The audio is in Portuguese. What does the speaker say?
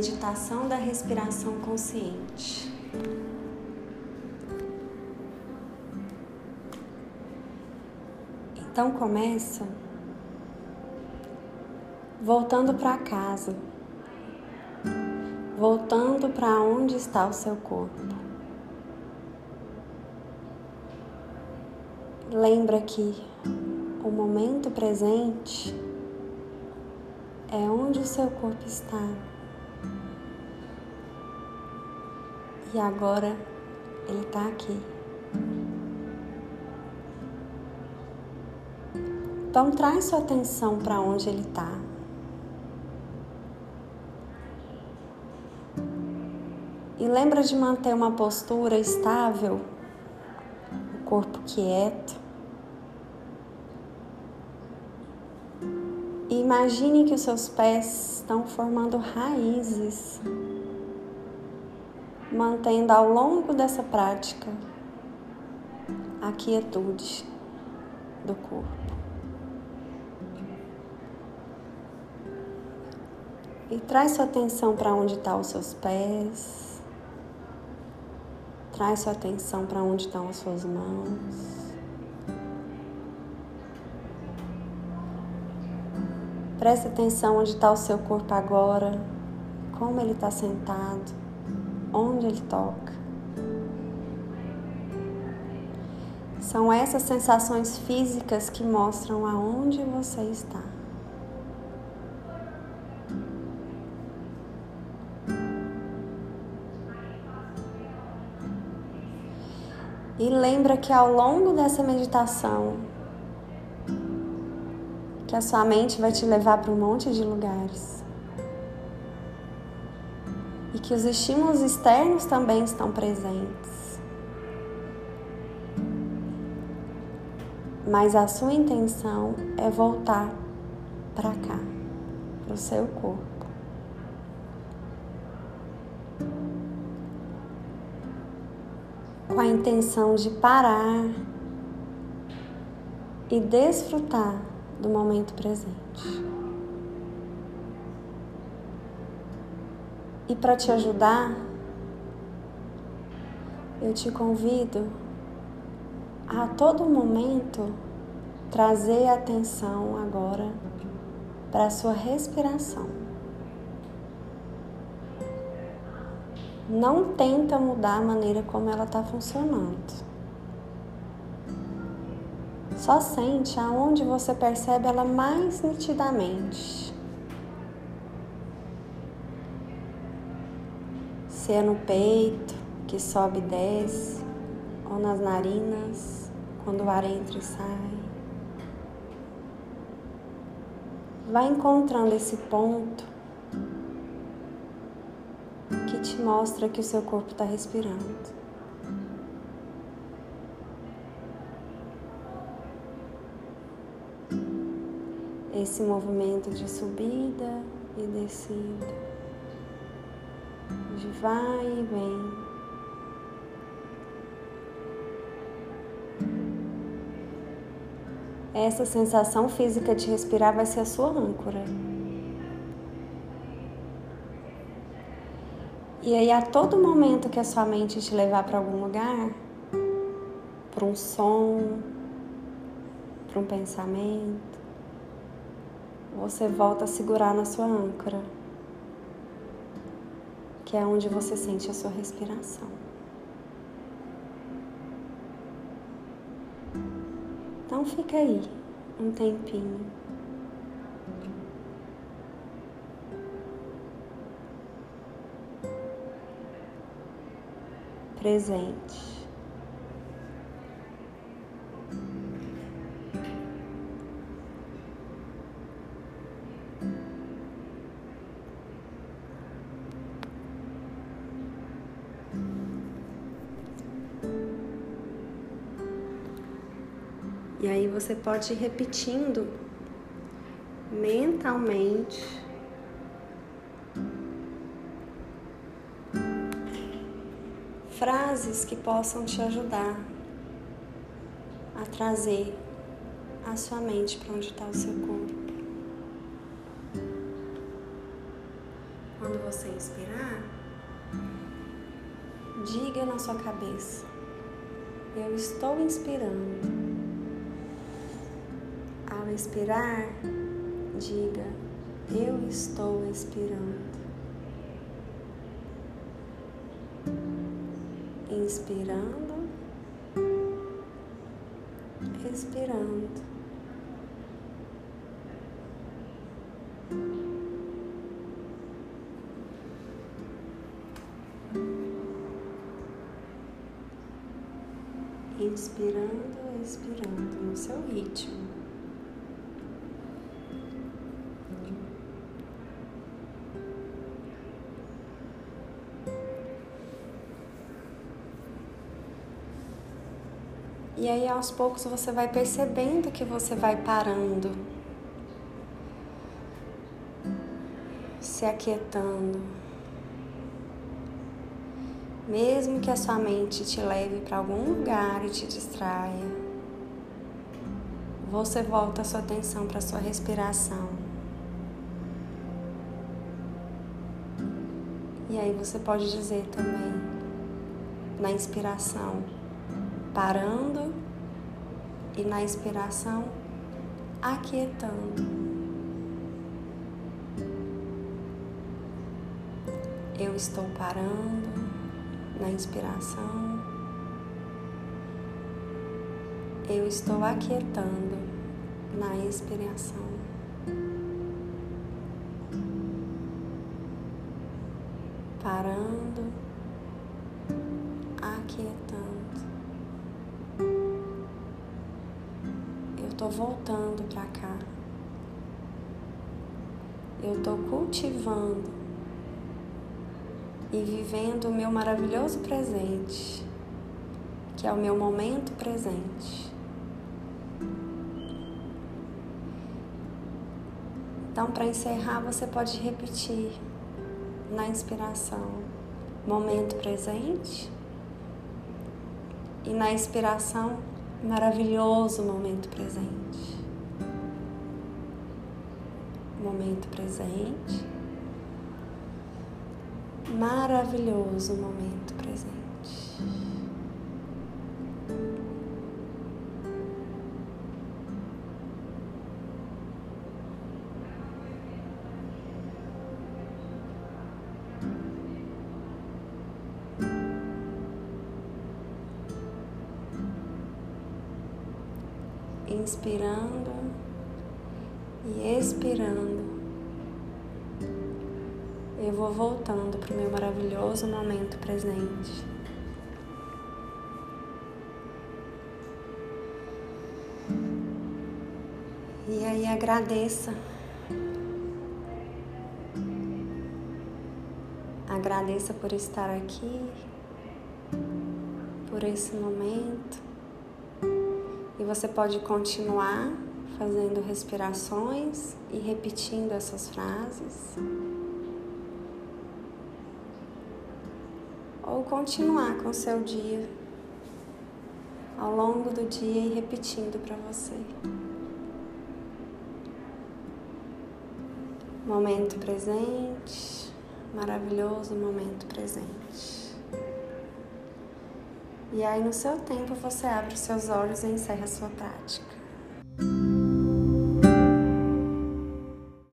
meditação da respiração consciente. Então começa voltando para casa, voltando para onde está o seu corpo. Lembra que o momento presente é onde o seu corpo está. E agora ele está aqui. Então traz sua atenção para onde ele está. E lembra de manter uma postura estável, o corpo quieto. Imagine que os seus pés estão formando raízes, mantendo ao longo dessa prática a quietude do corpo. E traz sua atenção para onde estão tá os seus pés. Traz sua atenção para onde estão as suas mãos. Preste atenção onde está o seu corpo agora, como ele está sentado, onde ele toca. São essas sensações físicas que mostram aonde você está. E lembra que ao longo dessa meditação, que a sua mente vai te levar para um monte de lugares. E que os estímulos externos também estão presentes. Mas a sua intenção é voltar para cá, para o seu corpo. Com a intenção de parar e desfrutar do momento presente. E para te ajudar, eu te convido a todo momento trazer atenção agora para a sua respiração. Não tenta mudar a maneira como ela está funcionando. Só sente aonde você percebe ela mais nitidamente. Se é no peito, que sobe e desce, ou nas narinas, quando o ar entra e sai. Vai encontrando esse ponto que te mostra que o seu corpo está respirando. Esse movimento de subida e descida, de vai e vem. Essa sensação física de respirar vai ser a sua âncora. E aí, a todo momento que a sua mente te levar para algum lugar, para um som, para um pensamento, você volta a segurar na sua âncora, que é onde você sente a sua respiração. Então fica aí um tempinho. Presente. E aí você pode ir repetindo mentalmente frases que possam te ajudar a trazer a sua mente para onde está o seu corpo. Quando você inspirar, diga na sua cabeça: Eu estou inspirando. Expirar, diga: Eu estou expirando. Inspirando, expirando. inspirando, expirando no seu ritmo. E aí aos poucos você vai percebendo que você vai parando, se aquietando. Mesmo que a sua mente te leve para algum lugar e te distraia, você volta a sua atenção para a sua respiração. E aí você pode dizer também, na inspiração, parando e na inspiração, aquietando. Eu estou parando na inspiração, eu estou aquietando na expiração. Parando, aquietando. Estou voltando para cá. Eu estou cultivando e vivendo o meu maravilhoso presente, que é o meu momento presente. Então, para encerrar, você pode repetir na inspiração, momento presente, e na expiração, maravilhoso momento presente. Momento presente maravilhoso momento presente. Inspirando e expirando eu vou voltando para o meu maravilhoso momento presente. E aí agradeça. Agradeça por estar aqui, por esse momento. E você pode continuar fazendo respirações e repetindo essas frases. ou continuar com seu dia ao longo do dia e repetindo para você. Momento presente, maravilhoso momento presente. E aí, no seu tempo, você abre os seus olhos e encerra a sua prática.